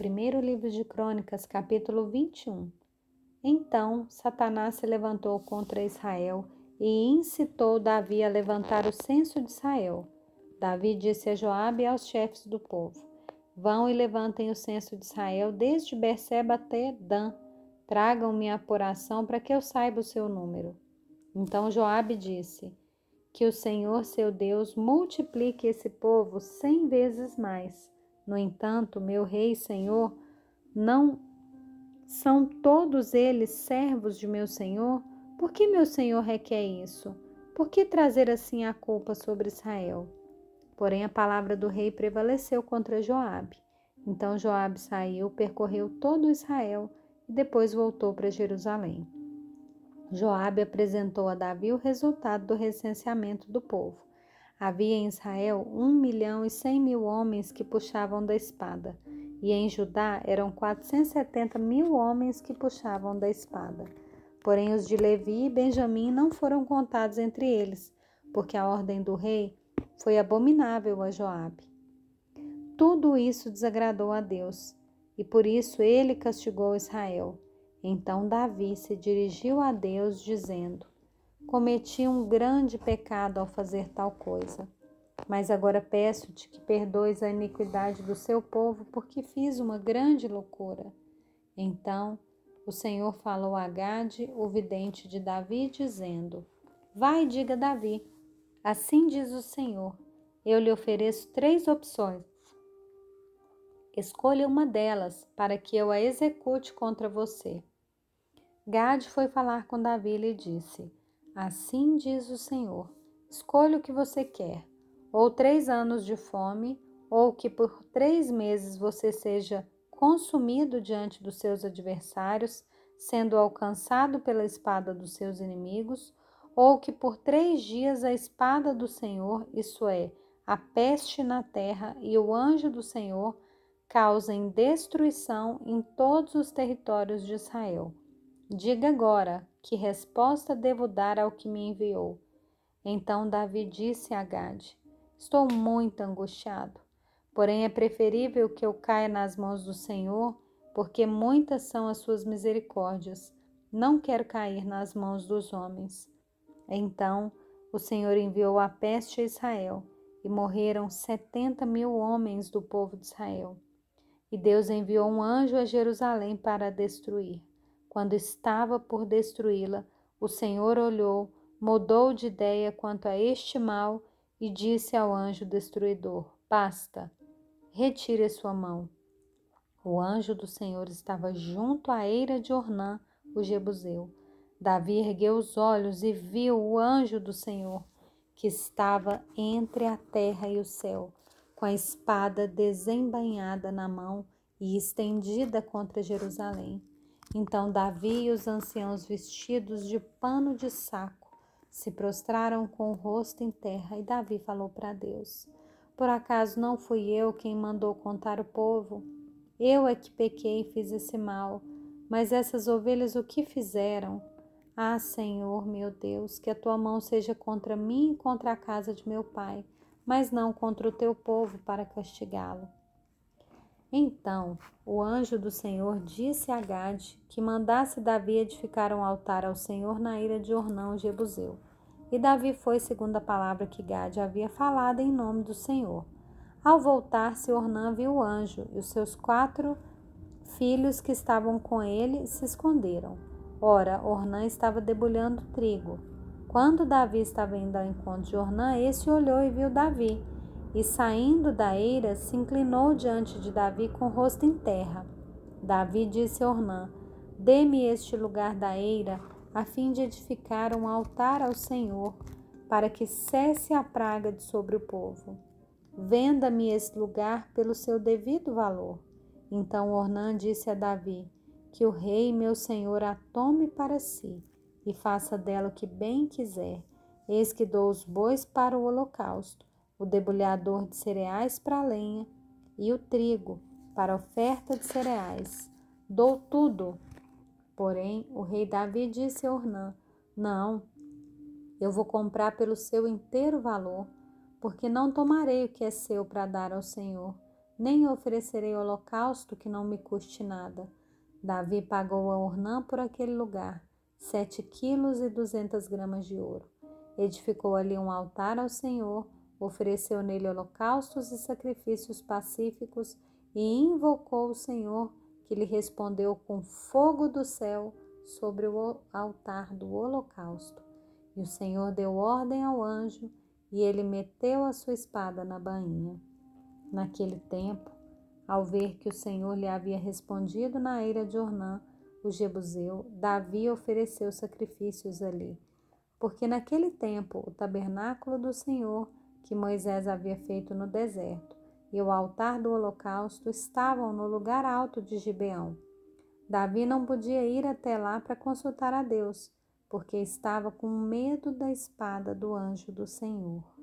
Primeiro livro de Crônicas, capítulo 21. Então Satanás se levantou contra Israel e incitou Davi a levantar o censo de Israel. Davi disse a Joabe e aos chefes do povo: Vão e levantem o censo de Israel desde Berseba até Dan. Tragam-me a apuração para que eu saiba o seu número. Então Joabe disse: Que o Senhor, seu Deus, multiplique esse povo cem vezes mais no entanto, meu rei Senhor, não são todos eles servos de meu Senhor? Por que meu Senhor requer isso? Por que trazer assim a culpa sobre Israel? Porém, a palavra do rei prevaleceu contra Joabe. Então Joabe saiu, percorreu todo Israel e depois voltou para Jerusalém. Joabe apresentou a Davi o resultado do recenseamento do povo. Havia em Israel um milhão e cem mil homens que puxavam da espada, e em Judá eram quatrocentos e setenta mil homens que puxavam da espada. Porém, os de Levi e Benjamim não foram contados entre eles, porque a ordem do rei foi abominável a Joabe. Tudo isso desagradou a Deus, e por isso ele castigou Israel. Então Davi se dirigiu a Deus, dizendo: cometi um grande pecado ao fazer tal coisa. Mas agora peço-te que perdoes a iniquidade do seu povo, porque fiz uma grande loucura. Então o Senhor falou a Gade, o vidente de Davi, dizendo: Vai diga Davi: Assim diz o Senhor: Eu lhe ofereço três opções. Escolha uma delas para que eu a execute contra você. Gade foi falar com Davi e lhe disse: Assim diz o Senhor: escolha o que você quer, ou três anos de fome, ou que por três meses você seja consumido diante dos seus adversários, sendo alcançado pela espada dos seus inimigos, ou que por três dias a espada do Senhor, isso é, a peste na terra e o anjo do Senhor, causem destruição em todos os territórios de Israel. Diga agora: que resposta devo dar ao que me enviou? Então Davi disse a Gade: Estou muito angustiado. Porém, é preferível que eu caia nas mãos do Senhor, porque muitas são as suas misericórdias. Não quero cair nas mãos dos homens. Então o Senhor enviou a peste a Israel, e morreram setenta mil homens do povo de Israel. E Deus enviou um anjo a Jerusalém para destruir. Quando estava por destruí-la, o Senhor olhou, mudou de ideia quanto a este mal e disse ao anjo destruidor: Basta, retire sua mão. O anjo do Senhor estava junto à eira de Ornã, o Jebuseu. Davi ergueu os olhos e viu o anjo do Senhor, que estava entre a terra e o céu, com a espada desembainhada na mão e estendida contra Jerusalém. Então Davi e os anciãos vestidos de pano de saco se prostraram com o rosto em terra e Davi falou para Deus: Por acaso não fui eu quem mandou contar o povo? Eu é que pequei e fiz esse mal. Mas essas ovelhas o que fizeram? Ah, Senhor, meu Deus, que a tua mão seja contra mim e contra a casa de meu pai, mas não contra o teu povo para castigá-lo. Então o anjo do Senhor disse a Gade que mandasse Davi edificar um altar ao Senhor na ilha de Ornão, Jebuseu. E Davi foi segundo a palavra que Gade havia falado em nome do Senhor. Ao voltar-se, Ornã viu o anjo e os seus quatro filhos que estavam com ele se esconderam. Ora, Ornã estava debulhando trigo. Quando Davi estava indo ao encontro de Ornã, esse olhou e viu Davi e saindo da eira, se inclinou diante de Davi com o rosto em terra. Davi disse a Ornã: Dê-me este lugar da eira, a fim de edificar um altar ao Senhor, para que cesse a praga de sobre o povo. Venda-me este lugar pelo seu devido valor. Então Ornã disse a Davi: Que o rei, meu senhor, a tome para si e faça dela o que bem quiser. Eis que dou os bois para o holocausto o debulhador de cereais para lenha e o trigo para oferta de cereais. Dou tudo. Porém, o rei Davi disse a Ornã: Não, eu vou comprar pelo seu inteiro valor, porque não tomarei o que é seu para dar ao Senhor. nem oferecerei holocausto que não me custe nada. Davi pagou a Ornã por aquele lugar, sete quilos e duzentas gramas de ouro. Edificou ali um altar ao Senhor, ofereceu nele holocaustos e sacrifícios pacíficos e invocou o Senhor, que lhe respondeu com fogo do céu sobre o altar do holocausto. E o Senhor deu ordem ao anjo, e ele meteu a sua espada na bainha. Naquele tempo, ao ver que o Senhor lhe havia respondido na eira de Ornã, o Jebuseu, Davi ofereceu sacrifícios ali, porque naquele tempo o tabernáculo do Senhor, que Moisés havia feito no deserto, e o altar do holocausto estavam no lugar alto de Gibeão. Davi não podia ir até lá para consultar a Deus, porque estava com medo da espada do anjo do Senhor.